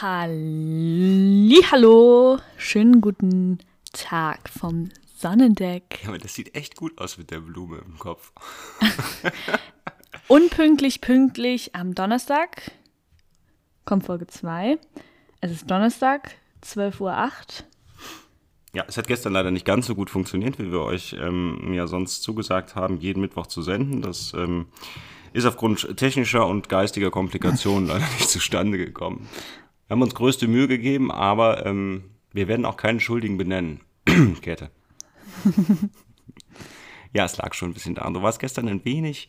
Hallo, schönen guten Tag vom Sonnendeck. Ja, aber das sieht echt gut aus mit der Blume im Kopf. Unpünktlich, pünktlich am Donnerstag kommt Folge 2. Es ist Donnerstag, 12.08 Uhr. Ja, es hat gestern leider nicht ganz so gut funktioniert, wie wir euch ähm, ja sonst zugesagt haben, jeden Mittwoch zu senden. Das ähm, ist aufgrund technischer und geistiger Komplikationen leider nicht zustande gekommen. Wir haben uns größte Mühe gegeben, aber ähm, wir werden auch keinen Schuldigen benennen. Käthe. ja, es lag schon ein bisschen da. Du warst gestern ein wenig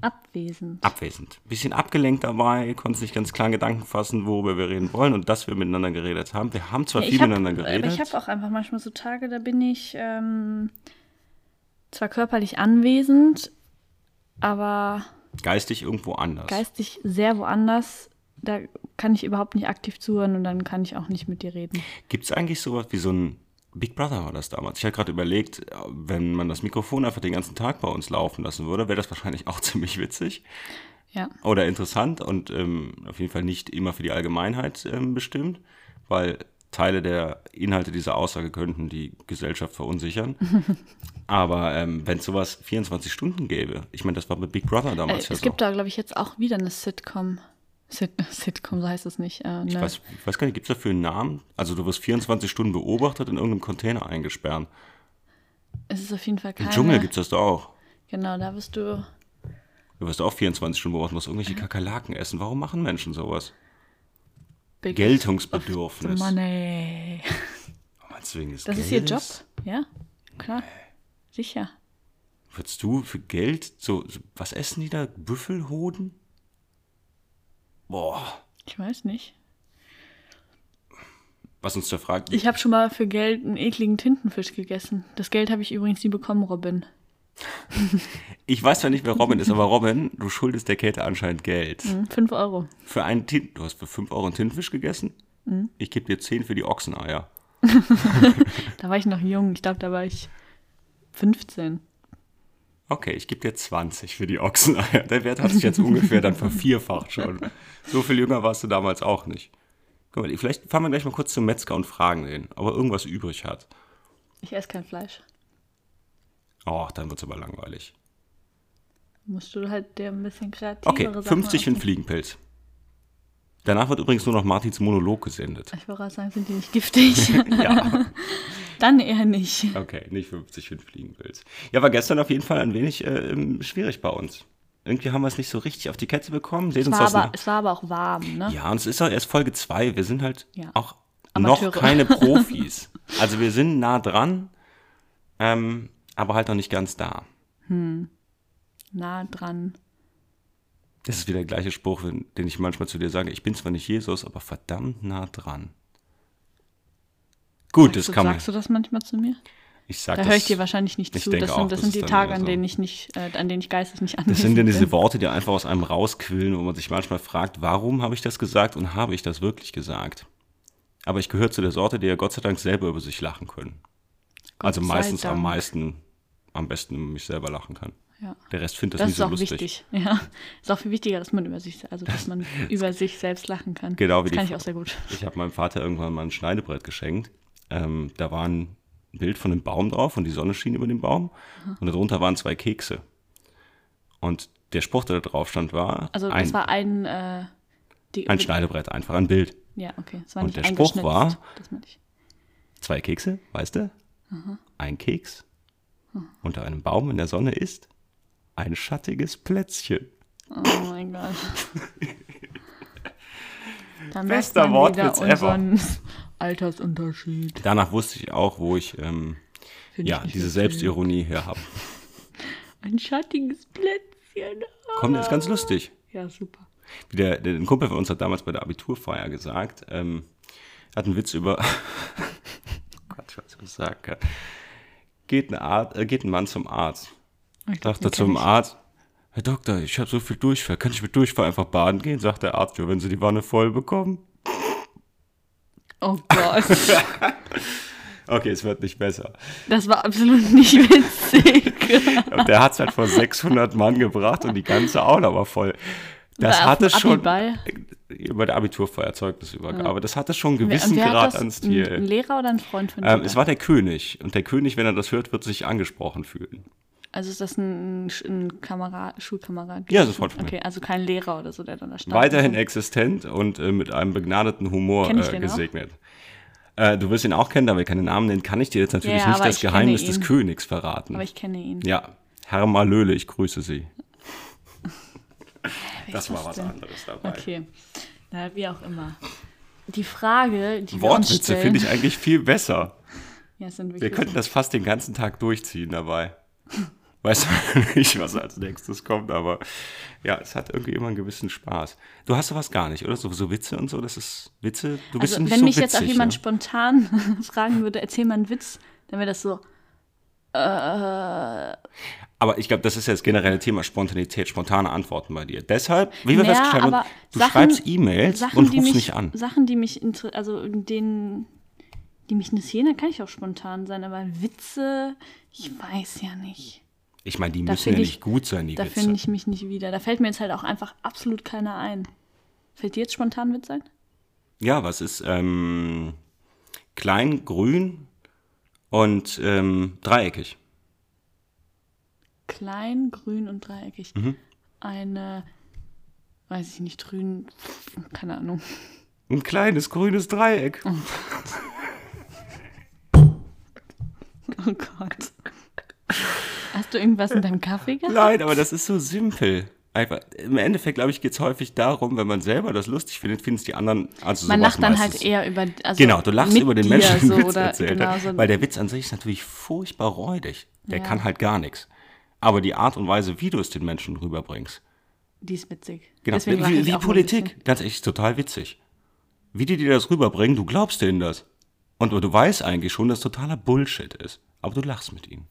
Abwesend. abwesend. Bisschen abgelenkt dabei, konntest nicht ganz klar Gedanken fassen, worüber wir reden wollen und dass wir miteinander geredet haben. Wir haben zwar Ja, viel hab- miteinander Aber geredet. ich habe auch einfach manchmal so Tage, da bin ich ähm, zwar körperlich anwesend, aber geistig irgendwo anders. geistig sehr woanders. Da kann ich überhaupt nicht aktiv zuhören und dann kann ich auch nicht mit dir reden. Gibt es eigentlich sowas wie so ein Big Brother war das damals? Ich habe gerade überlegt, wenn man das Mikrofon einfach den ganzen Tag bei uns laufen lassen würde, wäre das wahrscheinlich auch ziemlich witzig Ja. oder interessant und ähm, auf jeden Fall nicht immer für die Allgemeinheit ähm, bestimmt, weil Teile der Inhalte dieser Aussage könnten die Gesellschaft verunsichern. Aber ähm, wenn es sowas 24 Stunden gäbe, ich meine, das war mit Big Brother Äh, damals ja es gibt da, glaube ich, jetzt auch wieder eine Sitcom. Sit Sitcom, so heißt es nicht. Äh, Ich ne- weiß, ich weiß gar nicht, gibt es dafür einen Namen? Also du wirst 24 Stunden beobachtet in irgendeinem Container eingesperrt. Es ist auf jeden Fall Im keine. Dschungel gibt es das da auch. Genau, da wirst du. Du wirst auch 24 Stunden beobachten, musst irgendwelche Kakerlaken essen. Warum machen Menschen sowas? Big Geltungsbedürfnis. Money. Meinst du wegen des Das ist ihr Job. Geldes? Ja, klar. Sicher. Würdest du für Geld so was essen die da? Büffelhoden? Boah. Ich weiß nicht. Was uns da fragt. Ich habe schon mal für Geld einen ekligen Tintenfisch gegessen. Das Geld habe ich übrigens nie bekommen, Robin. Ich weiß zwar nicht, wer Robin ist, aber Robin, du schuldest der Kette anscheinend Geld. Hm, Fünf Euro. Für einen Tin Du hast für 5 Euro einen Tintenfisch gegessen? Mhm. Ich gebe dir 10 für die Ochseneier. Da war ich noch jung. Ich glaube, da war ich 15. Okay, ich gebe dir 20 für die Ochseneier. Der Wert hat sich jetzt ungefähr dann vervierfacht schon. So viel jünger warst du damals auch nicht. Guck mal, vielleicht fahren wir gleich mal kurz zum Metzger und fragen den, ob er irgendwas übrig hat. Ich esse kein Fleisch. Oh, dann wird's aber langweilig. Musst du halt der ein bisschen kreativere Okay, Sachen 50 für einen. Fliegenpilz. Danach wird übrigens nur noch Martins Monolog gesendet. Ich wollte gerade sagen, sind die nicht giftig? Ja. Dann eher nicht. Okay, nicht 50 für einen Fliegenpilz. Ja, war gestern auf jeden Fall ein wenig äh, ähm, schwierig bei uns. Irgendwie haben wir es nicht so richtig auf die Kette bekommen. Seht Es war, aber, es war aber auch warm, ne? Ja, und es ist auch erst Folge 2. Wir sind halt Ja. auch Amateure. noch keine Profis. also wir sind nah dran, ähm, aber halt noch nicht ganz da. Nah dran. Das ist wieder der gleiche Spruch, den ich manchmal zu dir sage. Ich bin zwar nicht Jesus, aber verdammt nah dran. Gut, das sagst, kann du, man. sagst du das manchmal zu mir? Ich sag Da das, höre ich dir wahrscheinlich nicht ich zu. Das auch, sind, das das sind die Tage, an denen ich nicht, äh, an denen ich geistig nicht anwesend Das sind ja diese bin. Worte, die einfach aus einem rausquillen, wo man sich manchmal fragt, warum habe ich das gesagt und habe ich das wirklich gesagt? Aber ich gehöre zu der Sorte, die ja Gott sei Dank selber über sich lachen können. also sei meistens am meisten, am besten über mich selber lachen kann. Ja. Der Rest findet das, Das nicht ist so auch lustig. wichtig. Ja. Ist auch viel wichtiger, dass man über sich, also dass man über sich selbst lachen kann. Genau wie das kann ich auch sehr gut. Ich habe meinem Vater irgendwann mal ein Schneidebrett geschenkt. Ähm, da war ein Bild von einem Baum drauf und die Sonne schien über den Baum. Und darunter waren zwei Kekse. Und der Spruch, der da drauf stand, war, Also ein, das war ein, äh, die, ein Schneidebrett, einfach ein Bild. Ja, okay. Es war Und der Spruch war- Das. Zwei Kekse, weißt du? Ein Keks. Unter einem Baum in der Sonne ist ein schattiges Plätzchen. Oh mein Gott. Da Bester Wortwitz ever. Altersunterschied. Danach wusste ich auch, wo ich ähm, ich ja, diese so Selbstironie her habe. Ein schattiges Plätzchen. Komm, das ist ganz lustig. Ja, super. Wie der, der, ein Kumpel von uns hat damals bei der Abiturfeier gesagt, ähm, hat einen Witz über, oh Gott, was ich sagen kann. Geht ein, Arzt, äh, geht ein Mann zum Arzt. Ich glaub, kenn zum ich. Arzt, Herr Doktor, ich habe so viel Durchfall, kann ich mit Durchfall einfach baden gehen? Sagt der Arzt, ja, wenn Sie die Wanne voll bekommen. Oh Gott. Okay, es wird nicht besser. Das war absolut nicht witzig. Und der hat es halt vor 600 Mann gebracht und die ganze Aula war voll. Das War hatte schon Abiball? bei der Abiturfeierzeugnisübergabe, das hatte schon einen gewissen Und wer Grad an Ein, ein Stil. Lehrer oder ein Freund von Ähm, dir? es war der König und der König, wenn er das hört, wird sich angesprochen fühlen. Also ist das ein, ein Kamerad, Schulkamerad? Ja, das ist ein Freund von mir. Okay, also kein Lehrer oder so, der dann da stand. Weiterhin existent und äh, mit einem begnadeten Humor äh, gesegnet. Äh, du wirst ihn auch kennen, da wir keinen Namen nennen, kann ich dir jetzt natürlich Ja, nicht das Geheimnis des Königs verraten. Aber ich kenne ihn. ja, Herr Malöle, ich grüße Sie. Das war was denn? anderes dabei. Okay. Na, wie auch immer. Die Frage, die Wortwitze finde ich eigentlich viel besser. Ja, Wir könnten das fast den ganzen Tag durchziehen dabei. Weiß nicht, was als nächstes kommt, aber ja, es hat irgendwie immer einen gewissen Spaß. Du hast sowas gar nicht, oder? So, so Witze und so, das ist Witze. Du bist Also, nicht wenn so mich witzig, jetzt auch jemand ja? spontan fragen würde, erzähl mal einen Witz, dann wäre das so, Aber ich glaube, das ist ja das generelle Thema Spontanität, spontane Antworten bei dir. Deshalb, wie wir Naja, festgestellt haben, du Sachen- schreibst E-Mails und rufst mich, nicht an. Sachen, die mich, also denen, die mich interessieren, da kann ich auch spontan sein, aber Witze, ich weiß ja nicht. Ich meine, die Da müssen ja ich- nicht gut sein, die Da Witze. finde ich mich nicht wieder. Da fällt mir jetzt halt auch einfach absolut keiner ein. Fällt dir jetzt spontan Witz ein? Ja, was ist ähm, klein, grün und ähm, dreieckig? Klein, grün und dreieckig. Mhm. Eine, weiß ich nicht, grün, keine Ahnung. Ein kleines grünes Dreieck. Oh Gott. Hast du irgendwas in deinem Kaffee gehabt? Nein, aber das ist so simpel. Einfach, Im Endeffekt, glaube ich, geht es häufig darum, wenn man selber das lustig findet, finden es die anderen. Also Man lacht dann meistens. halt eher über. Also Genau, du lachst über den Menschen, den so, Witz oder, erzählt genau, so, Weil der Witz an sich ist natürlich furchtbar räudig. Der Ja. kann halt gar nichts. Aber die Art und Weise, wie du es den Menschen rüberbringst, Die ist witzig. genau, Deswegen wie, wie Politik, ganz echt, ist total witzig. Wie die dir das rüberbringen, du glaubst denen das. Und du weißt eigentlich schon, dass totaler Bullshit ist. Aber du lachst mit ihnen.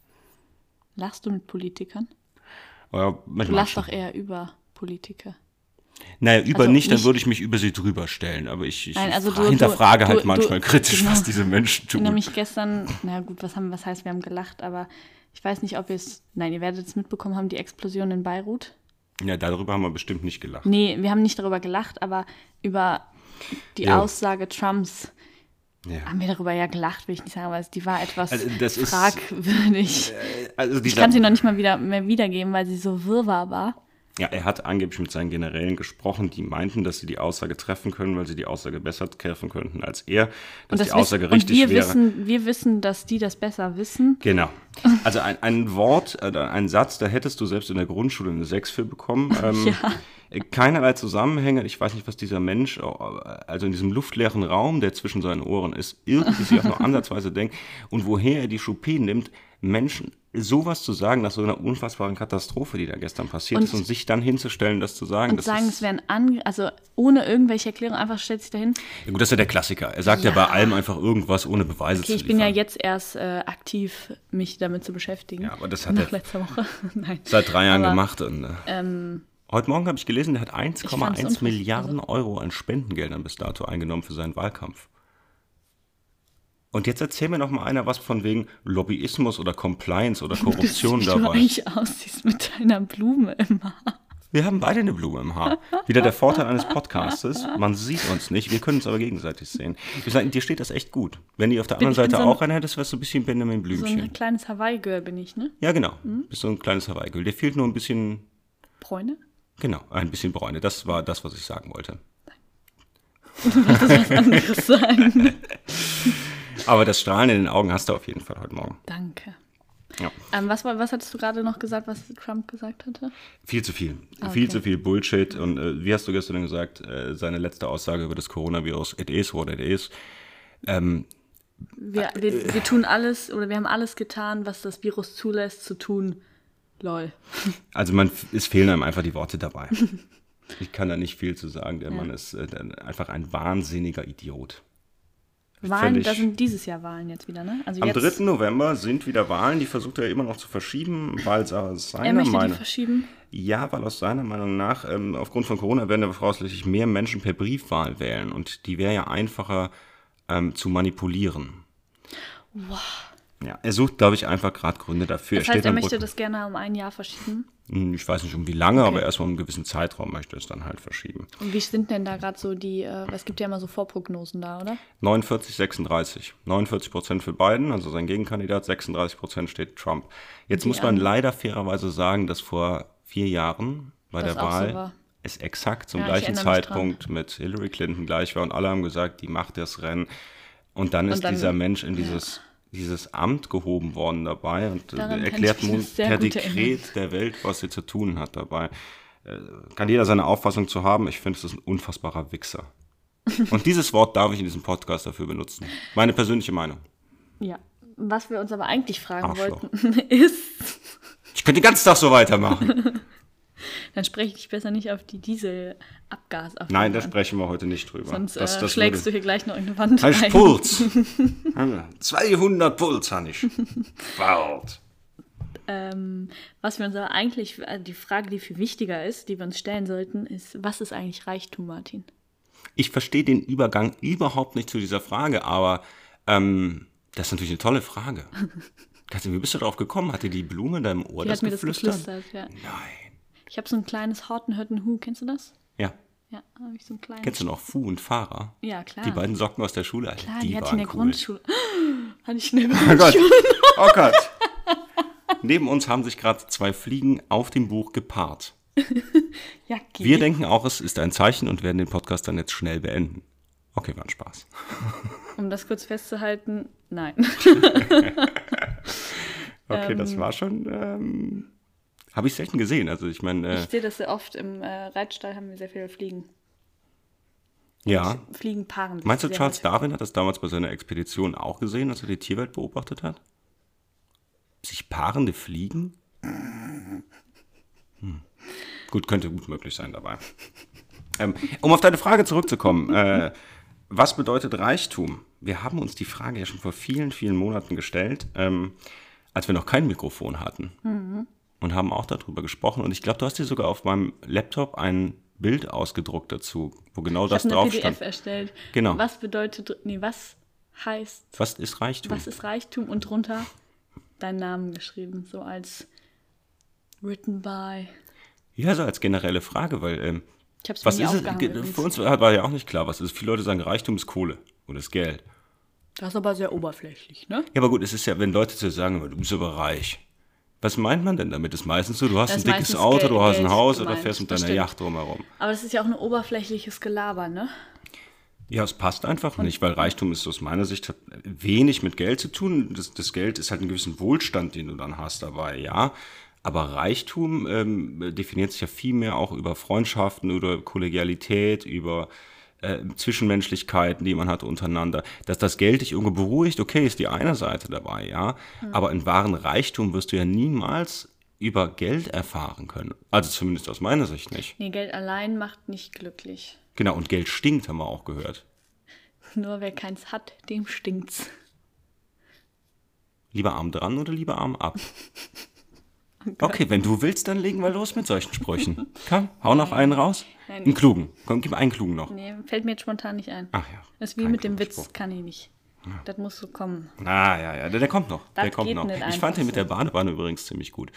Lachst du mit Politikern? Mit Du lachst doch eher über Politiker. Naja, über Also nicht, dann nicht- würde ich mich über sie drüber stellen. Aber ich, ich Nein, also du- hinterfrage du- halt du- manchmal kritisch, genau. was diese Menschen Ich tun. erinnere mich gestern, na gut, was, haben, was heißt, wir haben gelacht, aber ich weiß nicht, ob ihr es, nein, ihr werdet es mitbekommen haben, die Explosion in Beirut. Ja, darüber haben wir bestimmt nicht gelacht. Nee, wir haben nicht darüber gelacht, aber über die Ja. Aussage Trumps Ja. haben wir darüber ja gelacht, will ich nicht sagen, aber die war etwas Also das ist- fragwürdig. Also Ich kann sie noch nicht mal wieder mehr wiedergeben, weil sie so wirrwarr war. ja, er hat angeblich mit seinen Generälen gesprochen, die meinten, dass sie die Aussage treffen können, weil sie die Aussage besser treffen könnten als er, dass Und, die das Aussage wissen, und richtig wir wäre. wissen, wir wissen, dass die das besser wissen. Genau. Also ein, ein Wort, äh, ein Satz, da hättest du selbst in der Grundschule eine 6 für bekommen. Ähm, Ja. Keinerlei Zusammenhänge. Ich weiß nicht, was dieser Mensch, äh, also in diesem luftleeren Raum, der zwischen seinen Ohren ist, irgendwie sich auch nur ansatzweise denkt und woher er die Chopin nimmt, Menschen sowas zu sagen nach so einer unfassbaren Katastrophe, die da gestern passiert Und- ist, und sich dann hinzustellen, das zu sagen. Und das sagen, es wären an, also ohne irgendwelche Erklärung, einfach stellt sich dahin. ja, gut, das ist ja der Klassiker. Er sagt ja, Ja. bei allem einfach irgendwas ohne Beweise Okay, zu ich bin ja liefern. jetzt erst äh, aktiv, mich damit zu beschäftigen. Ja, aber das hat Nach er- letzter Woche. Nein. Seit drei Jahren Aber, gemacht. Und, äh, Ähm, Heute Morgen habe ich gelesen, der hat fand's 1,1 unfassbar. Also Milliarden Euro an Spendengeldern bis dato eingenommen für seinen Wahlkampf. Und jetzt erzähl mir noch mal einer was von wegen Lobbyismus oder Compliance oder Korruption wie du dabei. eigentlich aussiehst mit deiner Blume im Haar. Wir haben beide eine Blume im Haar. Wieder der Vorteil eines Podcastes. Man sieht uns nicht, wir können uns aber gegenseitig sehen. Wir sagen, dir steht das echt gut. Wenn du auf der Bin- anderen ich Seite so auch einer hättest, wärst du ein bisschen Benjamin So Blümchen. ein kleines Hawaii-Girl bin ich, ne? ja, genau. Mhm. Bist so ein kleines Hawaii-Girl. Dir fehlt nur ein bisschen, Bräune? Genau, ein bisschen Bräune. Das war das, was ich sagen wollte. Was anderes sagen. Aber das Strahlen in den Augen hast du auf jeden Fall heute Morgen. Danke. Ja. Ähm, was, was hattest du gerade noch gesagt, was Trump gesagt hatte? Viel zu viel. Ah, Viel okay. zu viel Bullshit. Und äh, wie hast du gestern gesagt, äh, seine letzte Aussage über das Coronavirus, it is what it is. Ähm, Wir, wir, wir tun alles oder wir haben alles getan, was das Virus zulässt zu tun. Lol. also man, es fehlen einem einfach die Worte dabei. ich kann da nicht viel zu sagen. Der Mann ist äh, einfach ein wahnsinniger Idiot. Wahlen, da sind dieses Jahr Wahlen jetzt wieder, ne? Also Am jetzt, 3. November sind wieder Wahlen, die versucht er immer noch zu verschieben, weil es aus er seiner möchte die Meinung verschieben. Ja, weil aus seiner Meinung nach, ähm, aufgrund von Corona werden ja voraussichtlich mehr Menschen per Briefwahl wählen und die wäre ja einfacher ähm, zu manipulieren. Ja, er sucht, glaube ich, einfach gerade Gründe dafür. Das heißt, er am möchte Rücken. das gerne um ein Jahr verschieben. Hm, Ich weiß nicht um wie lange, Okay. aber erstmal um einen gewissen Zeitraum möchte er es dann halt verschieben. Und wie sind denn da gerade so die, äh, es gibt ja immer so Vorprognosen da, oder? 49, 36. 49 Prozent für Biden, also sein Gegenkandidat, 36 Prozent steht Trump. Jetzt Die muss man leider fairerweise sagen, dass vor vier Jahren bei Das der so Wahl war. es exakt zum Ja, ich gleichen Zeitpunkt mit Hillary Clinton gleich war und alle haben gesagt, die macht das Rennen. Und dann ist dann- dieser Mensch in dieses, dieses Amt gehoben worden dabei und äh, Daran erklärt nun per Dekret der Welt, was sie zu tun hat dabei. Äh, Kann jeder seine Auffassung zu haben. Ich finde, es ist ein unfassbarer Wichser. Und dieses Wort darf ich in diesem Podcast dafür benutzen. Meine persönliche Meinung. Ja. Was wir uns aber eigentlich fragen Arschloch. wollten, ist, Ich könnte den ganzen Tag so weitermachen. dann spreche ich besser nicht auf die Dieselabgasabfuhr Nein, da sprechen wir heute nicht drüber. Sonst Das- äh, das schlägst würde- du hier gleich noch eine Wand Heißt ein. Puls. 200 Puls habe ich. Wald. Ähm, was wir uns aber eigentlich, also die Frage, die viel wichtiger ist, die wir uns stellen sollten, ist, was ist eigentlich Reichtum, Martin? Ich verstehe den Übergang überhaupt nicht zu dieser Frage, aber ähm, das ist natürlich eine tolle Frage. Katja, wie bist du darauf gekommen? Hat dir die Blume in deinem Ohr Die das hat mir das geflüstert? geflüstert, ja. Nein. Ich habe so ein kleines Hortenhütten-Hu, kennst du das? Ja. Ja, habe ich so ein kleines. Kennst du noch Fu und Fahrer? Ja, klar. Die beiden Socken aus der Schule. Alter, Klar, die, die, hatte ich in der cool. Grundschule. hatte ich in der Oh Gott. Grundschule. Oh Gott. Neben uns haben sich gerade zwei Fliegen auf dem Buch gepaart. Ja, geh. Wir denken auch, es ist ein Zeichen und werden den Podcast dann jetzt schnell beenden. Okay, war ein Spaß. Um das kurz festzuhalten, nein. Okay, das Ähm. war schon. Ähm, Habe ich selten gesehen. Also ich meine, äh, Ich sehe das sehr oft im äh, Reitstall, haben wir sehr viele Fliegen. ja. Fliegen paaren Meinst du, Charles. Darwin hat das damals bei seiner Expedition auch gesehen, als er die Tierwelt beobachtet hat? Sich paarende Fliegen? Hm. Gut, könnte gut möglich sein dabei. Ähm, um auf deine Frage zurückzukommen, äh, was bedeutet Reichtum? Wir haben uns die Frage ja schon vor vielen, vielen Monaten gestellt, ähm, als wir noch kein Mikrofon hatten. Und haben auch darüber gesprochen. Und ich glaube, du hast dir sogar auf meinem Laptop ein Bild ausgedruckt dazu, wo genau Ich das drauf PDF stand. erstellt. Genau. Was bedeutet, nee, was heißt, Was ist Reichtum? was ist Reichtum und drunter deinen Namen geschrieben, so als written by. Ja, so als generelle Frage, weil ähm, Ich mir was ist es? Für uns war ja auch nicht klar, was ist. Viele Leute sagen, Reichtum ist Kohle oder ist Geld. Das ist aber sehr oberflächlich, ne? Ja, aber gut, es ist ja, wenn Leute zu sagen, du bist aber reich. Was meint man denn damit? Ist meistens so, du hast Das ein dickes Auto, Geld- du hast ein Haus oder gemeint, fährst mit das deiner stimmt. Yacht drumherum. Aber das ist ja auch ein oberflächliches Gelaber, ne? Ja, es passt einfach nicht, weil Reichtum ist aus meiner Sicht hat wenig mit Geld zu tun. Das, das Geld ist halt einen gewissen Wohlstand, den du dann hast dabei, ja. Aber Reichtum ähm, definiert sich ja viel mehr auch über Freundschaften, über Kollegialität, über äh, Zwischenmenschlichkeiten, die man hat untereinander. Dass das Geld dich irgendwo beruhigt, okay, ist die eine Seite dabei, ja. Aber in wahren Reichtum wirst du ja niemals über Geld erfahren können. Also zumindest aus meiner Sicht nicht. Nee, Geld allein macht nicht glücklich. Genau, und Geld stinkt, haben wir auch gehört. Nur wer keins hat, dem stinkt's. Lieber Arm dran oder lieber Arm ab? Oh. Okay, wenn du willst, dann legen wir los mit solchen Sprüchen. Komm, hau noch einen raus. Nein. Einen klugen. Komm, gib einen klugen noch. Nee, fällt mir jetzt spontan nicht ein. Ach ja. Das ist wie kein mit dem Witz, Spruch. kann ich nicht. Das muss so kommen. Ah, ja, ja, der, der kommt noch. Das der kommt noch. Ich fand den mit der Badewanne übrigens ziemlich gut.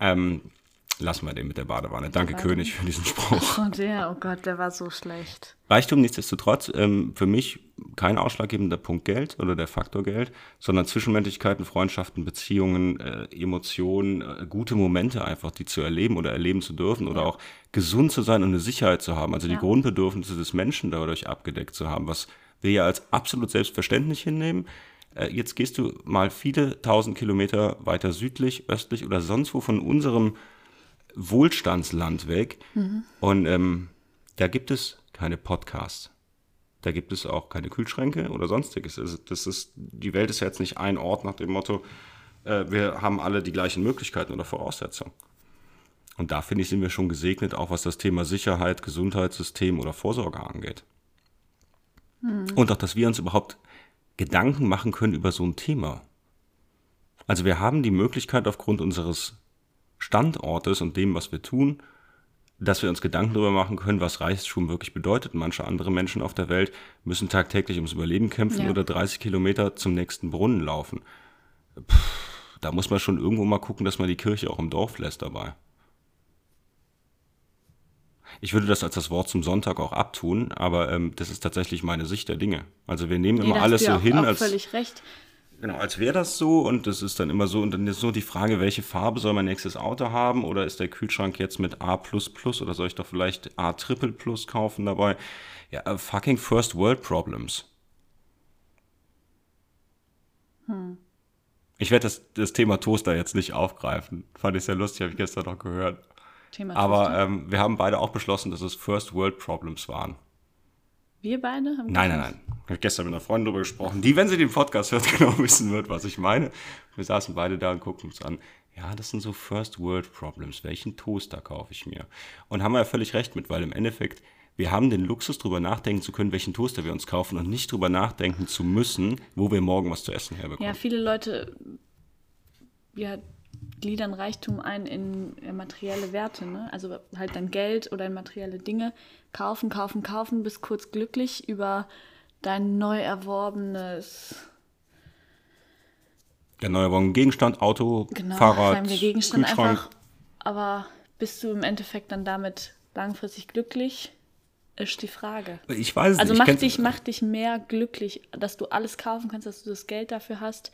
Ähm, lassen wir den mit der Badewanne. Danke, Badewanne. König, für diesen Spruch. Oh, der, oh Gott, der war so schlecht. Reichtum nichtsdestotrotz, ähm, für mich kein ausschlaggebender Punkt Geld oder der Faktor Geld, sondern Zwischenmenschlichkeiten, Freundschaften, Beziehungen, äh, Emotionen, äh, gute Momente einfach, die zu erleben oder erleben zu dürfen oder auch gesund zu sein und eine Sicherheit zu haben, also die Ja. Grundbedürfnisse des Menschen dadurch abgedeckt zu haben, was wir ja als absolut selbstverständlich hinnehmen. Äh, jetzt gehst du mal viele tausend Kilometer weiter südlich, östlich oder sonst wo von unserem Wohlstandsland weg. Und ähm, da gibt es keine Podcasts. Da gibt es auch keine Kühlschränke oder sonstiges. Das ist, die Welt ist jetzt nicht ein Ort nach dem Motto, äh, wir haben alle die gleichen Möglichkeiten oder Voraussetzungen. Und da finde ich, sind wir schon gesegnet, auch was das Thema Sicherheit, Gesundheitssystem oder Vorsorge angeht. Und auch, dass wir uns überhaupt Gedanken machen können über so ein Thema. Also wir haben die Möglichkeit aufgrund unseres Standortes und dem, was wir tun, dass wir uns Gedanken darüber machen können, was Reichtum wirklich bedeutet. Manche andere Menschen auf der Welt müssen tagtäglich ums Überleben kämpfen Ja. oder 30 Kilometer zum nächsten Brunnen laufen. Da muss man schon irgendwo mal gucken, dass man die Kirche auch im Dorf lässt dabei. Ich würde das als das Wort zum Sonntag auch abtun, aber ähm, das ist tatsächlich meine Sicht der Dinge. Also wir nehmen Nee, immer alles so hin, auch als völlig recht. Genau, als wäre das so und das ist dann immer so und dann ist nur die Frage, welche Farbe soll mein nächstes Auto haben oder ist der Kühlschrank jetzt mit A++ oder soll ich doch vielleicht A Triple Plus kaufen dabei? Ja, äh, fucking First World Problems. Ich werde das, das Thema Toaster jetzt nicht aufgreifen. Fand ich sehr lustig, habe ich gestern noch gehört. Thema Aber ähm, wir haben beide auch beschlossen, dass es First World Problems waren. Wir beide haben Nein, nein, nein. Ich habe gestern mit einer Freundin darüber gesprochen, die, wenn sie den Podcast hört, genau wissen wird, was ich meine. Wir saßen beide da und guckten uns an. Ja, das sind so First World Problems. Welchen Toaster kaufe ich mir? Und haben wir ja völlig recht mit, weil im Endeffekt, wir haben den Luxus, drüber nachdenken zu können, welchen Toaster wir uns kaufen und nicht drüber nachdenken zu müssen, wo wir morgen was zu essen herbekommen. Ja, viele Leute ja, gliedern Reichtum ein in äh, materielle Werte, ne? Also halt dann Geld oder in materielle Dinge. Kaufen, kaufen, kaufen, bis kurz glücklich über dein neu erworbenes Der neue Wagen, Gegenstand, Auto, genau, Fahrrad, Gegenstand Kühlschrank. einfach. Aber bist du im Endeffekt dann damit langfristig glücklich? Ist die Frage. Ich weiß es Also nicht. mach ich kenn's- dich, mach dich mehr glücklich, dass du alles kaufen kannst, dass du das Geld dafür hast,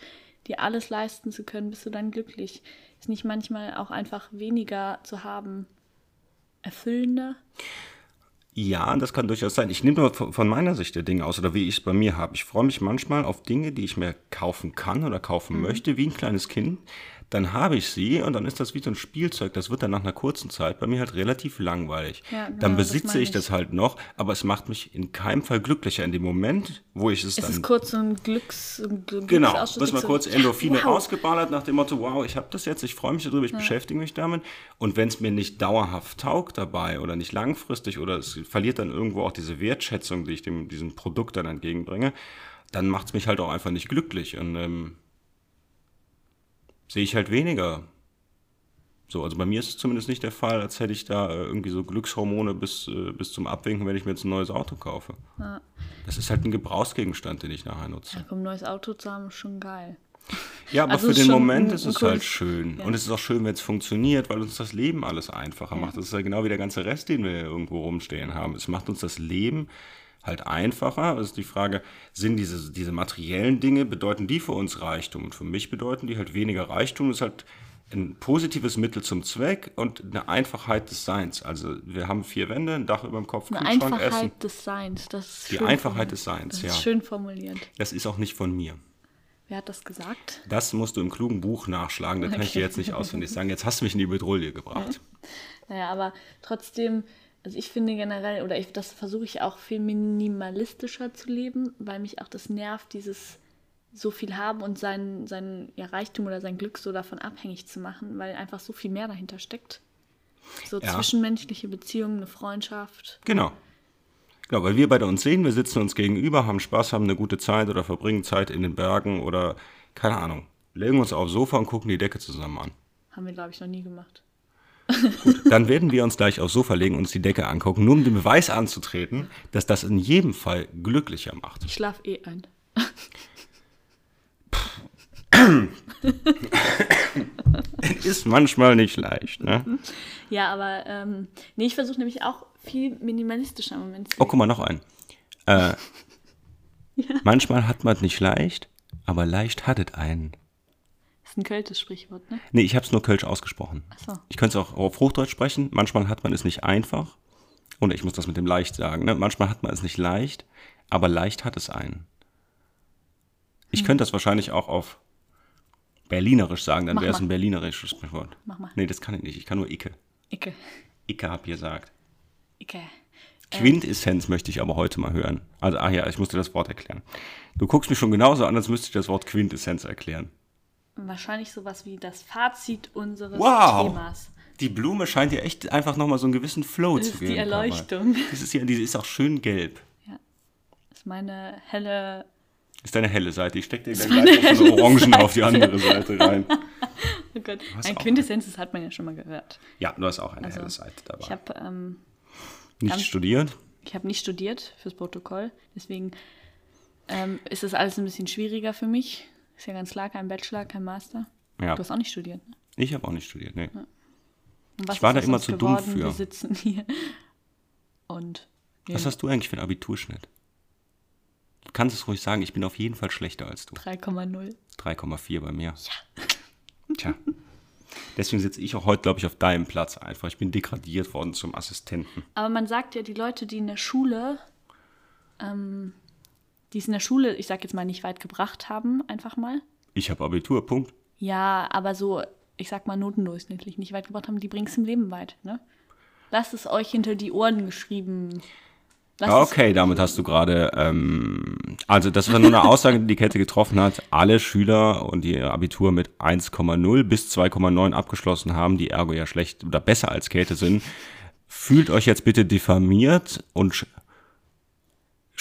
dir alles leisten zu können, bist du dann glücklich. Ist nicht manchmal auch einfach weniger zu haben erfüllender? Ja, das kann durchaus sein. Ich nehme nur von meiner Sicht der Dinge aus oder wie ich es bei mir habe. Ich freue mich manchmal auf Dinge, die ich mir kaufen kann oder kaufen Mhm. möchte, wie ein kleines Kind. Dann habe ich sie und dann ist das wie so ein Spielzeug. Das wird dann nach einer kurzen Zeit bei mir halt relativ langweilig. Ja, genau, dann das besitze meine ich ich. das halt noch, aber es macht mich in keinem Fall glücklicher. In dem Moment, wo ich es Es dann ist kurz so ein Glücks... ein Gl- Genau, mal so, kurz ja, Endorphine wow. rausgeballert nach dem Motto, wow, ich habe das jetzt, ich freue mich darüber, ich beschäftige mich damit. Und wenn es mir nicht dauerhaft taugt dabei oder nicht langfristig oder es verliert dann irgendwo auch diese Wertschätzung, die ich dem, diesem Produkt dann entgegenbringe, dann macht es mich halt auch einfach nicht glücklich und ähm, sehe ich halt weniger. So, also bei mir ist es zumindest nicht der Fall, als hätte ich da äh, irgendwie so Glückshormone bis, äh, bis zum Abwinken, wenn ich mir jetzt ein neues Auto kaufe. Das ist halt ein Gebrauchsgegenstand, den ich nachher nutze. Ja, komm, ein neues Auto zu haben, ist schon geil. Ja, aber Also für den Moment ein- ist es cooles- halt schön. ja. Und es ist auch schön, wenn es funktioniert, weil uns das Leben alles einfacher macht. Das ist ja genau wie der ganze Rest, den wir irgendwo rumstehen haben. Es macht uns das Leben halt einfacher. Es ist die Frage, sind diese, diese materiellen Dinge, bedeuten die für uns Reichtum? Und für mich bedeuten die halt weniger Reichtum. Das ist halt ein positives Mittel zum Zweck und eine Einfachheit des Seins. Also wir haben vier Wände, ein Dach über dem Kopf, Eine Kühlschrank, Einfachheit Essen. des Seins. Das ist Die Einfachheit des Seins, das ja. ist schön formuliert. Das ist auch nicht von mir. Wer hat das gesagt? Das musst du im klugen Buch nachschlagen, da kann ich dir Okay. jetzt nicht auswendig sagen. Jetzt hast du mich in die Bedrohung gebracht. Naja, aber trotzdem, also ich finde generell, oder ich, das versuche ich auch viel minimalistischer zu leben, weil mich auch das nervt, dieses so viel haben und sein, sein ja, Reichtum oder sein Glück so davon abhängig zu machen, weil einfach so viel mehr dahinter steckt. So Ja. zwischenmenschliche Beziehungen, eine Freundschaft. Genau. Genau, weil wir beide uns sehen, wir sitzen uns gegenüber, haben Spaß, haben eine gute Zeit oder verbringen Zeit in den Bergen oder, keine Ahnung, legen uns aufs Sofa und gucken die Decke zusammen an. Haben wir, glaube ich, noch nie gemacht. Dann werden wir uns gleich aufs Sofa legen und uns die Decke angucken, nur um den Beweis anzutreten, dass das in jedem Fall glücklicher macht. Ich schlafe eh ein. Ist manchmal nicht leicht, ne? Ja, aber ähm, nee, ich versuche nämlich auch viel minimalistischer im Moment zu Oh, guck mal, noch ein. Äh, Manchmal hat man es nicht leicht, aber leicht hat es einen. Das ist ein költes Sprichwort, ne? Nee, ich habe es nur Kölsch ausgesprochen. Ach so. Ich könnte es auch auf Hochdeutsch sprechen. Manchmal hat man es nicht einfach. Und ich muss das mit dem leicht sagen. Ne? Manchmal hat man es nicht leicht, aber leicht hat es einen. Ich Hm. könnte das wahrscheinlich auch auf Berlinerisch sagen, dann wäre es ein berlinerisches Sprichwort. Mach mal. Nee, das kann ich nicht. Ich kann nur Icke. Icke. Icke hab gesagt. Icke. Quintessenz möchte ich aber heute mal hören. Also, ah ja, ich muss dir das Wort erklären. Du guckst mich schon genauso an, als müsste ich das Wort Quintessenz erklären. Wahrscheinlich sowas wie das Fazit unseres Wow! Themas. Die Blume scheint dir echt einfach nochmal so einen gewissen Flow Das zu ist geben. die dabei. Erleuchtung. Das ist ja, die ist auch schön gelb. Ja. Das ist meine helle. Ist deine helle Seite. Ich steck dir gleich noch so Orangen auf die Seite. andere Seite rein. Oh Gott. Ein Quintessenz, das hat man ja schon mal gehört. Ja, du hast auch eine Also, helle Seite dabei. Ich habe ähm, Nicht ganz- studiert. ich hab nicht studiert fürs Protokoll. Deswegen ähm, ist das alles ein bisschen schwieriger für mich. Ist ja ganz klar, kein Bachelor, kein Master. Ja. Du hast auch nicht studiert. Ne? Ich habe auch nicht studiert, nee. Und was Ich war da immer zu dumm geworden? für. Wir sitzen hier. Und Was hast du eigentlich für einen Abiturschnitt? Du kannst es ruhig sagen, ich bin auf jeden Fall schlechter als du. 3,0. 3,4 bei mir. Ja. Tja. Deswegen sitze ich auch heute, glaube ich, auf deinem Platz einfach. Ich bin degradiert worden zum Assistenten. Aber man sagt ja, die Leute, die in der Schule, ähm, die es in der Schule, ich sag jetzt mal, nicht weit gebracht haben, einfach mal. Ich habe Abitur, Punkt. Ja, aber so, ich sag mal, notendurchschnittlich nicht weit gebracht haben, die bringen es im Leben weit, ne? Lasst es euch hinter die Ohren geschrieben. Lasst Okay, damit hast du gerade, ähm, also das war nur eine Aussage, die die Kette getroffen hat. Alle Schüler und die ihr Abitur mit 1,0 bis 2,9 abgeschlossen haben, die ergo ja schlecht oder besser als Käthe sind, fühlt euch jetzt bitte diffamiert und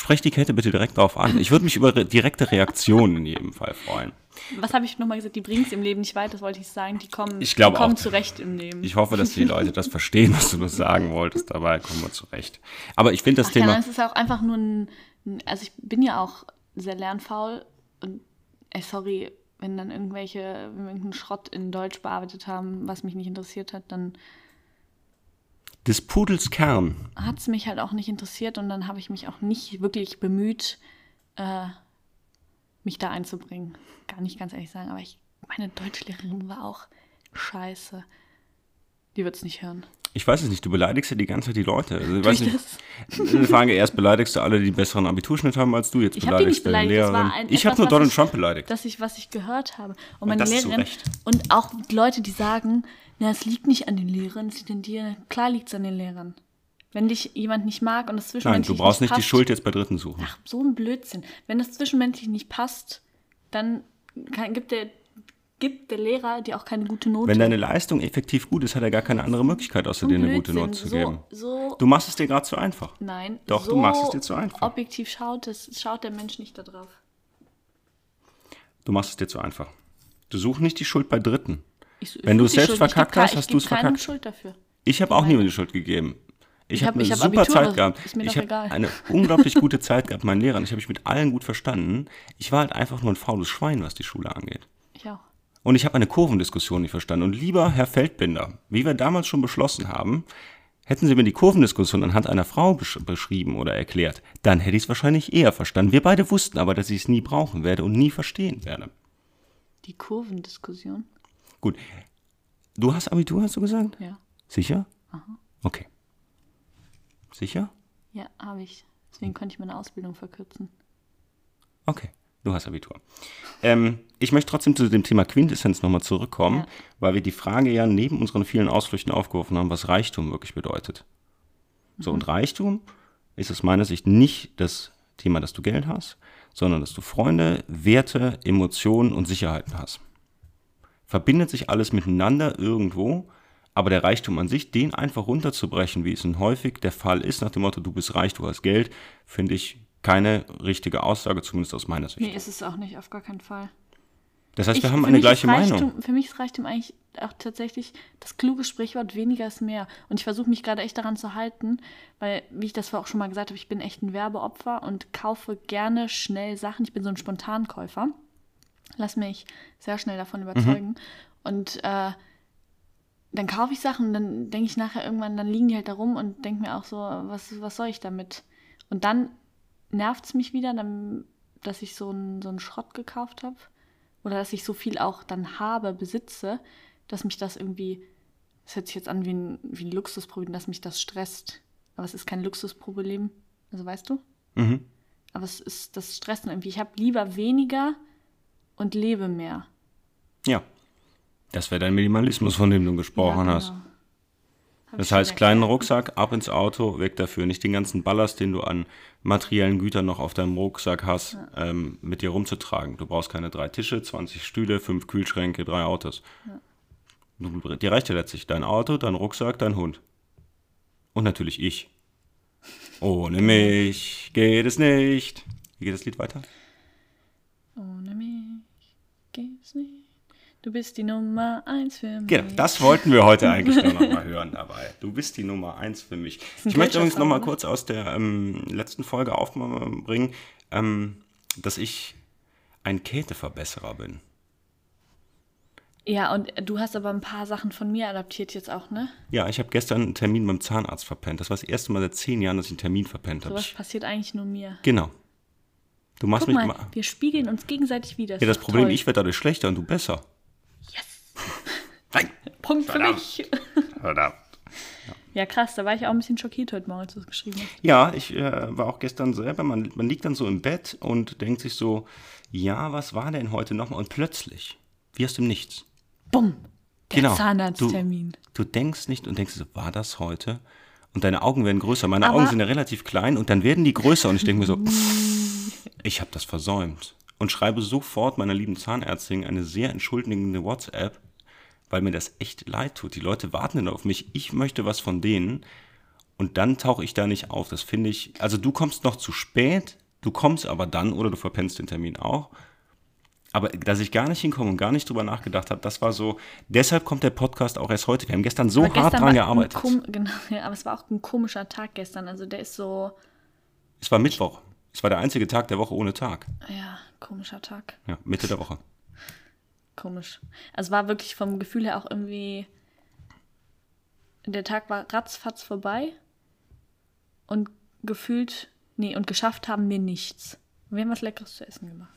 sprecht die Kette bitte direkt darauf an. Ich würde mich über re direkte Reaktionen in jedem Fall freuen. Was habe ich nochmal gesagt? Die bringen es im Leben nicht weit, das wollte ich sagen. Die kommen, Ich die kommen auch. zurecht im Leben. Ich hoffe, dass die Leute das verstehen, was du nur sagen wolltest. Dabei kommen wir zurecht. Aber ich finde das Ach Thema. ja, es ist auch einfach nur ein, also ich bin ja auch sehr lernfaul und ey, sorry, wenn dann irgendwelche, wenn wir irgendeinen Schrott in Deutsch bearbeitet haben, was mich nicht interessiert hat, dann des Pudels Kern hat es mich halt auch nicht interessiert und dann habe ich mich auch nicht wirklich bemüht, äh, mich da einzubringen. Gar nicht ganz ehrlich sagen, aber ich, meine Deutschlehrerin war auch scheiße. Die wird es nicht hören. Ich weiß es nicht, du beleidigst ja die ganze Zeit die Leute. Also, ich weiß ich nicht, Eine Frage, erst beleidigst du alle, die besseren Abiturschnitt haben als du, jetzt Ich beleidigst du deine das Lehrerin. Ich habe nur Donald ich- Trump beleidigt. dass ich, was ich gehört habe. Und meine das zu Lehrerin und auch Leute, die sagen, na, es liegt nicht an den Lehrern, es liegt an dir. Klar liegt es an den Lehrern. Wenn dich jemand nicht mag und das Nein, zwischenmenschlich du brauchst nicht die passt, Schuld jetzt bei Dritten suchen. Ach, so ein Blödsinn. Wenn das zwischenmenschlich nicht passt, dann kann, gibt, der, gibt der Lehrer dir auch keine gute Note. Wenn deine Leistung effektiv gut ist, hat er gar keine andere Möglichkeit, außer So dir ein eine gute Note Blödsinn. zu geben. So, so Du machst es dir gerade zu einfach. nein. Doch, so du machst es dir zu einfach. Objektiv schaut, das, schaut der Mensch nicht da drauf. Du machst es dir zu einfach. Du suchst nicht die Schuld bei Dritten. Ich, Wenn du es selbst. Ich verkackt hast, hast ich du es verkackt. Schuld dafür. Ich habe auch niemandem die Schuld gegeben. Ich, Ich hab- habe eine ich hab super Abitur, Zeit gehabt. ist mir ich habe eine unglaublich gute Zeit gehabt, mit meinen Lehrern. Ich habe mich mit allen gut verstanden. Ich war halt einfach nur ein faules Schwein, was die Schule angeht. Ich auch. Und ich habe eine Kurvendiskussion nicht verstanden. Und lieber Herr Feldbinder, wie wir damals schon beschlossen haben, hätten Sie mir die Kurvendiskussion anhand einer Frau besch beschrieben oder erklärt, dann hätte ich es wahrscheinlich eher verstanden. Wir beide wussten aber, dass ich es nie brauchen werde und nie verstehen werde. Die Kurvendiskussion. Gut. Du hast Abitur, hast du gesagt? Ja. Sicher? Okay. Sicher? Ja, habe ich. Deswegen konnte ich meine Ausbildung verkürzen. Okay, du hast Abitur. Ähm, ich möchte trotzdem zu dem Thema Quintessenz nochmal zurückkommen, Ja. weil wir die Frage ja neben unseren vielen Ausflüchten aufgeworfen haben, was Reichtum wirklich bedeutet. So, und Reichtum ist aus meiner Sicht nicht das Thema, dass du Geld hast, sondern dass du Freunde, Werte, Emotionen und Sicherheiten hast. Verbindet sich alles miteinander irgendwo, aber der Reichtum an sich, den einfach runterzubrechen, wie es nun häufig der Fall ist, nach dem Motto, du bist reich, du hast Geld, finde ich keine richtige Aussage, zumindest aus meiner Sicht. Nee, ist es auch nicht, auf gar keinen Fall. Das heißt, wir Ich- haben eine gleiche Reichtum, Meinung. Für mich ist Reichtum eigentlich auch tatsächlich das kluge Sprichwort, weniger ist mehr. Und ich versuche mich gerade echt daran zu halten, weil, wie ich das vorher auch schon mal gesagt habe, ich bin echt ein Werbeopfer und kaufe gerne schnell Sachen. Ich bin so ein Spontankäufer. Lass mich sehr schnell davon überzeugen. Und äh, dann kaufe ich Sachen und dann denke ich nachher irgendwann, dann liegen die halt da rum und denke mir auch so, was, was soll ich damit? Und dann nervt es mich wieder, dann, dass ich so einen, so einen Schrott gekauft habe oder dass ich so viel auch dann habe, besitze, dass mich das irgendwie, das hört sich jetzt an wie ein, wie ein Luxusproblem, dass mich das stresst. Aber es ist kein Luxusproblem, also weißt du? Mhm. Aber es ist, das stresst dann irgendwie. Ich habe lieber weniger und lebe mehr. Ja. Das wäre dein Minimalismus, von dem du gesprochen Ja, hast. genau. Hab ich Das heißt, kleinen. Rucksack, ab ins Auto, weg dafür. Nicht den ganzen Ballast, den du an materiellen Gütern noch auf deinem Rucksack hast, ähm, mit dir rumzutragen. Du brauchst keine drei Tische, 20 Stühle, fünf Kühlschränke, drei Autos. Du, dir reicht ja letztlich dein Auto, dein Rucksack, dein Hund. Und natürlich ich. Ohne mich geht es nicht. Wie geht das Lied weiter? Ohne mich geht's nicht. Du bist die Nummer eins für mich. Genau, das wollten wir heute eigentlich nur noch mal hören dabei. Du bist die Nummer eins für mich. Ich möchte übrigens noch mal kurz aus der ähm, letzten Folge aufbringen, ähm, dass ich ein Käteverbesserer bin. Ja, und du hast aber ein paar Sachen von mir adaptiert jetzt auch, ne? Ja, ich habe gestern einen Termin beim Zahnarzt verpennt. Das war das erste Mal seit zehn Jahren, dass ich einen Termin verpennt habe. Sowas passiert eigentlich nur mir. Genau. Du machst Guck mich mal, immer. wir spiegeln uns gegenseitig wieder. Ja, das Problem, toll. ich werde dadurch schlechter und du besser. Yes! Nein! Punkt für Verdammt. mich. Verdammt. Ja, krass, da war ich auch ein bisschen schockiert heute Morgen, als du es geschrieben hast. Ja, ich äh, war auch gestern selber, man, man liegt dann so im Bett und denkt sich so, ja, was war denn heute nochmal? Und plötzlich, wie aus dem Nichts. Bumm! Der Genau. Zahnarzttermin. Du denkst nicht und denkst so, war das heute? Und deine Augen werden größer. Meine Aber- Augen sind ja relativ klein und dann werden die größer und ich denke mir so, ich habe das versäumt. Und schreibe sofort meiner lieben Zahnärztin eine sehr entschuldigende WhatsApp, weil mir das echt leid tut. Die Leute warten dann auf mich. Ich möchte was von denen und dann tauche ich da nicht auf. Das finde ich, also du kommst noch zu spät, du kommst aber dann oder du verpennst den Termin auch. Aber dass ich gar nicht hinkomme und gar nicht drüber nachgedacht habe, das war so. Deshalb kommt der Podcast auch erst heute. Wir haben gestern so Aber hart gestern dran gearbeitet. genau, ja, aber es war auch ein komischer Tag gestern. Also der ist so, Es war Mittwoch. Es war der einzige Tag der Woche ohne Tag. ja, komischer Tag. Ja, Mitte der Woche. Komisch. Also es war wirklich vom Gefühl her auch irgendwie. Der Tag war ratzfatz vorbei und gefühlt, nee, und geschafft haben wir nichts. Wir haben was Leckeres zu essen gemacht.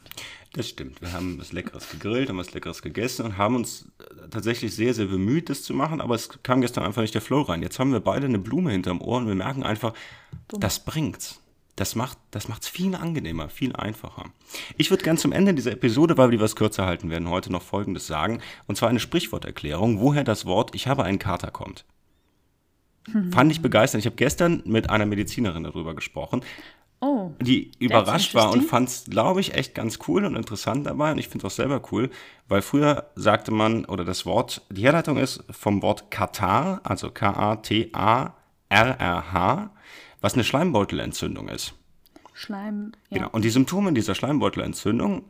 Das stimmt. Wir haben was Leckeres gegrillt, haben was Leckeres gegessen und haben uns äh, tatsächlich sehr, sehr bemüht, das zu machen, aber es kam gestern einfach nicht der Flow rein. Jetzt haben wir beide eine Blume hinterm Ohr und wir merken einfach, das bringt's. Das macht das macht's viel angenehmer, viel einfacher. Ich würde gern zum Ende dieser Episode, weil wir die was kürzer halten werden, heute noch Folgendes sagen. Und zwar eine Sprichworterklärung, woher das Wort Ich habe einen Kater kommt. Fand ich begeisternd. Ich habe gestern mit einer Medizinerin darüber gesprochen. Oh, die überrascht war und fand es, glaube ich, echt ganz cool und interessant dabei. Und ich finde es auch selber cool, weil früher sagte man, oder das Wort, die Herleitung ist vom Wort Katar, also K-A-T-A-R-R-H, was eine Schleimbeutelentzündung ist. Schleim. Ja. Genau. Und die Symptome dieser Schleimbeutelentzündung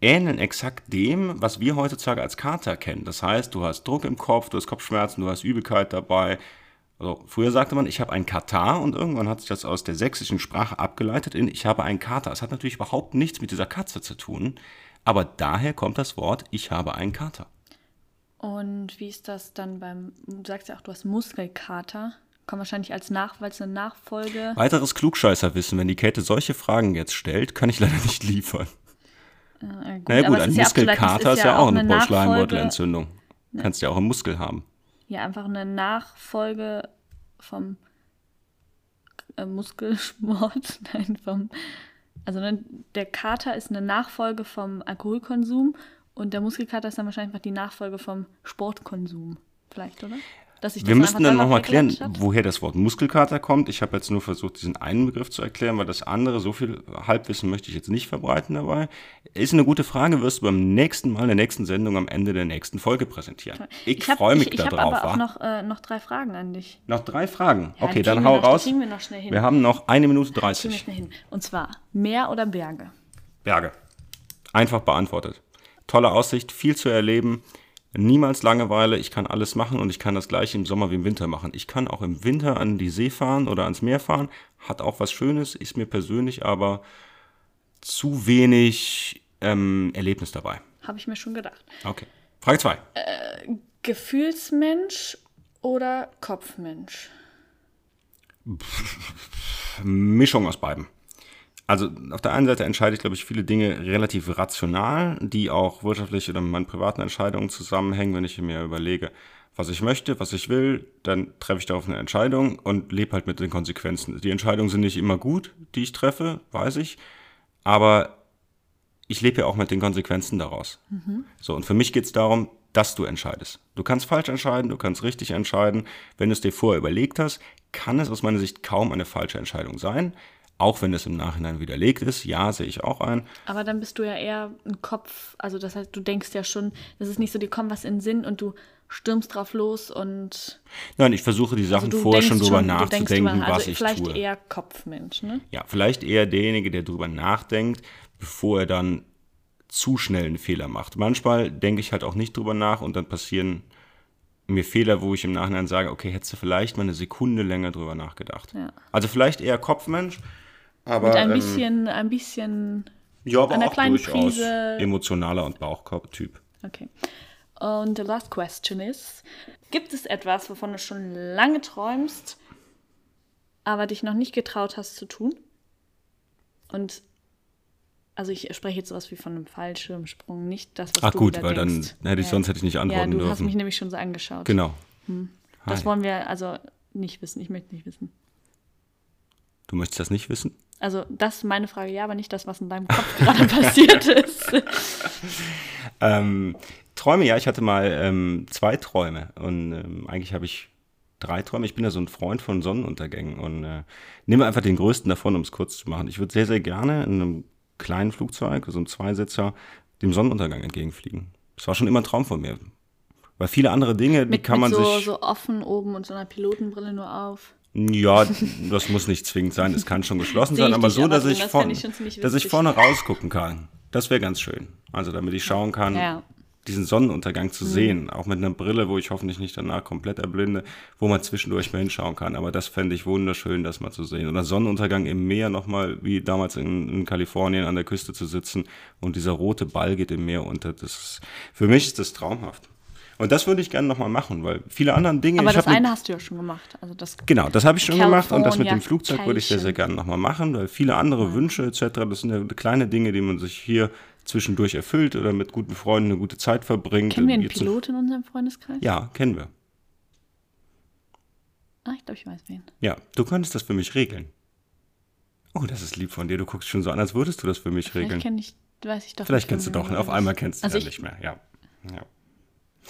ähneln exakt dem, was wir heutzutage als Kater kennen. Das heißt, du hast Druck im Kopf, du hast Kopfschmerzen, du hast Übelkeit dabei. Also früher sagte man, ich habe einen Katar und irgendwann hat sich das aus der sächsischen Sprache abgeleitet in ich habe einen Kater. Es hat natürlich überhaupt nichts mit dieser Katze zu tun, aber daher kommt das Wort ich habe einen Kater. Und wie ist das dann beim, du sagst ja auch, du hast Muskelkater. Kommt wahrscheinlich als Nach, weil es eine Nachfolge. Weiteres Klugscheißerwissen, wenn die Käthe solche Fragen jetzt stellt, kann ich leider nicht liefern. Äh, gut, Na ja, gut, ein ist ja Muskelkater ist ja auch eine Nachfolge- Schleimbeutelentzündung. Kannst ja auch einen Muskel haben. Ja, einfach eine Nachfolge vom äh, Muskelsport. Nein, vom. Also ne, der Kater ist eine Nachfolge vom Alkoholkonsum und der Muskelkater ist dann wahrscheinlich einfach die Nachfolge vom Sportkonsum. Vielleicht, oder? Dass sich das Wir müssten dann nochmal klären, woher das Wort Muskelkater kommt. Ich habe jetzt nur versucht, diesen einen Begriff zu erklären, weil das andere, so viel Halbwissen möchte ich jetzt nicht verbreiten dabei. Ist eine gute Frage, wirst du beim nächsten Mal, in der nächsten Sendung am Ende der nächsten Folge präsentieren. Ich, hab- freue mich ich, ich habe darauf. aber auch noch, äh, noch drei Fragen an dich. noch drei Fragen. Ja, okay, dann hau wir noch- raus. wir noch schnell hin. Wir haben noch eine Minute Kriegen wir 30. schnell hin. Und zwar Meer oder Berge? Berge. Einfach beantwortet. Tolle Aussicht, viel zu erleben, niemals Langeweile, ich kann alles machen und ich kann das gleiche im Sommer wie im Winter machen. Ich kann auch im Winter an die See fahren oder ans Meer fahren, hat auch was Schönes, ist mir persönlich aber zu wenig ähm, Erlebnis dabei. Habe ich mir schon gedacht. Okay. Frage 2. Gefühlsmensch oder Kopfmensch? Mischung aus beiden. Also auf der einen Seite entscheide ich, glaube ich, viele Dinge relativ rational, die auch wirtschaftlich oder mit meinen privaten Entscheidungen zusammenhängen, wenn ich mir überlege, was ich möchte, was ich will, dann treffe ich darauf eine Entscheidung und lebe halt mit den Konsequenzen. Die Entscheidungen sind nicht immer gut, die ich treffe, weiß ich, aber ich lebe ja auch mit den Konsequenzen daraus. So, und für mich geht es darum, dass du entscheidest. Du kannst falsch entscheiden, du kannst richtig entscheiden. Wenn du es dir vorher überlegt hast, kann es aus meiner Sicht kaum eine falsche Entscheidung sein. Auch wenn es im Nachhinein widerlegt ist, ja, sehe ich auch ein. Aber dann bist du ja eher ein Kopf, also das heißt, du denkst ja schon, das ist nicht so, dir kommt was in den Sinn und du stürmst drauf los und Nein, ich versuche die Sachen also vorher schon drüber denkst nachzudenken, drüber nach. was also ich vielleicht tue. eher Kopfmensch, ne? Ja, vielleicht eher derjenige, der drüber nachdenkt, bevor er dann zu schnell einen Fehler macht. Manchmal denke ich halt auch nicht drüber nach und dann passieren mir Fehler, wo ich im Nachhinein sage, okay, hättest du vielleicht mal eine Sekunde länger drüber nachgedacht. Ja. Also vielleicht eher Kopfmensch, aber Mit ein ähm, bisschen, ein bisschen Ja, aber der auch kleinen durchaus Prise. emotionaler und Bauchkorb-Typ. Okay. Und the last question is: Gibt es etwas, wovon du schon lange träumst, aber dich noch nicht getraut hast zu tun? Und also ich spreche jetzt sowas wie von einem Fallschirmsprung, nicht das, was Ach du gut, weil dann denkst. hätte ich sonst hätte ich nicht Ja, antworten du hast dürfen. mich nämlich schon so angeschaut. genau. Das Hi. wollen wir also nicht wissen. Ich möchte nicht wissen. Du möchtest das nicht wissen? Also das ist meine Frage, ja, aber nicht das, was in deinem Kopf gerade passiert ist. Ähm, Träume, ja, ich hatte mal ähm, zwei Träume und ähm, eigentlich habe ich drei Träume. Ich bin ja so ein Freund von Sonnenuntergängen und äh, nehme einfach den größten davon, um es kurz zu machen. Ich würde sehr, sehr gerne in einem kleinen Flugzeug, so einem Zweisitzer, dem Sonnenuntergang entgegenfliegen. Das war schon immer ein Traum von mir. Weil viele andere Dinge, die Mit, kann man so, sich. so offen oben und so einer Pilotenbrille nur auf. Ja, das muss nicht zwingend sein. Es kann schon geschlossen sein, aber so, dass ich, von, ich dass ich vorne rausgucken kann. Das wäre ganz schön. Also damit ich schauen kann, Ja. diesen Sonnenuntergang Mhm. zu sehen, auch mit einer Brille, wo ich hoffentlich nicht danach komplett erblinde, wo man zwischendurch mal hinschauen kann. Aber das fände ich wunderschön, das mal zu sehen. Oder Sonnenuntergang im Meer nochmal, wie damals in, in Kalifornien an der Küste zu sitzen und dieser rote Ball geht im Meer unter. Das ist, für mich ist das traumhaft. Und das würde ich gerne nochmal machen, weil viele andere Dinge. Aber das eine hast du ja schon gemacht. Also das Genau, das habe ich schon gemacht und das mit dem Flugzeug würde ich sehr, sehr gerne nochmal machen, weil viele andere Wünsche etc., das sind ja kleine Dinge, die man sich hier zwischendurch erfüllt oder mit guten Freunden eine gute Zeit verbringt. kennen wir einen Jetzt- Pilot in unserem Freundeskreis? Ja, kennen wir. Ah, ich glaube, ich weiß wen. Ja, du könntest das für mich regeln. Oh, das ist lieb von dir. Du guckst schon so an, als würdest du das für mich Vielleicht regeln. kenne ich, weiß ich doch. Vielleicht kennst du doch. Auf einmal kennst du also ja ich nicht mehr. Ja. ja.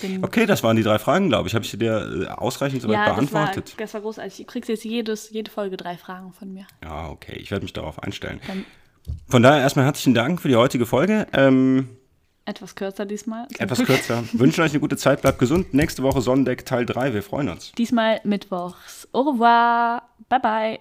Bin, Okay, das waren die drei Fragen, glaube ich. Habe ich dir äh, ausreichend soweit ja, das war, beantwortet? das war großartig. Du kriegst jetzt jedes, jede Folge drei Fragen von mir. Ja, okay. Ich werde mich darauf einstellen. Dann Von daher erstmal herzlichen Dank für die heutige Folge. Ähm, etwas kürzer diesmal. Etwas kürzer. Wünschen euch eine gute Zeit, bleibt gesund. Nächste Woche Sonnendeck Teil 3. Wir freuen uns. Diesmal mittwochs. Au revoir. Bye bye.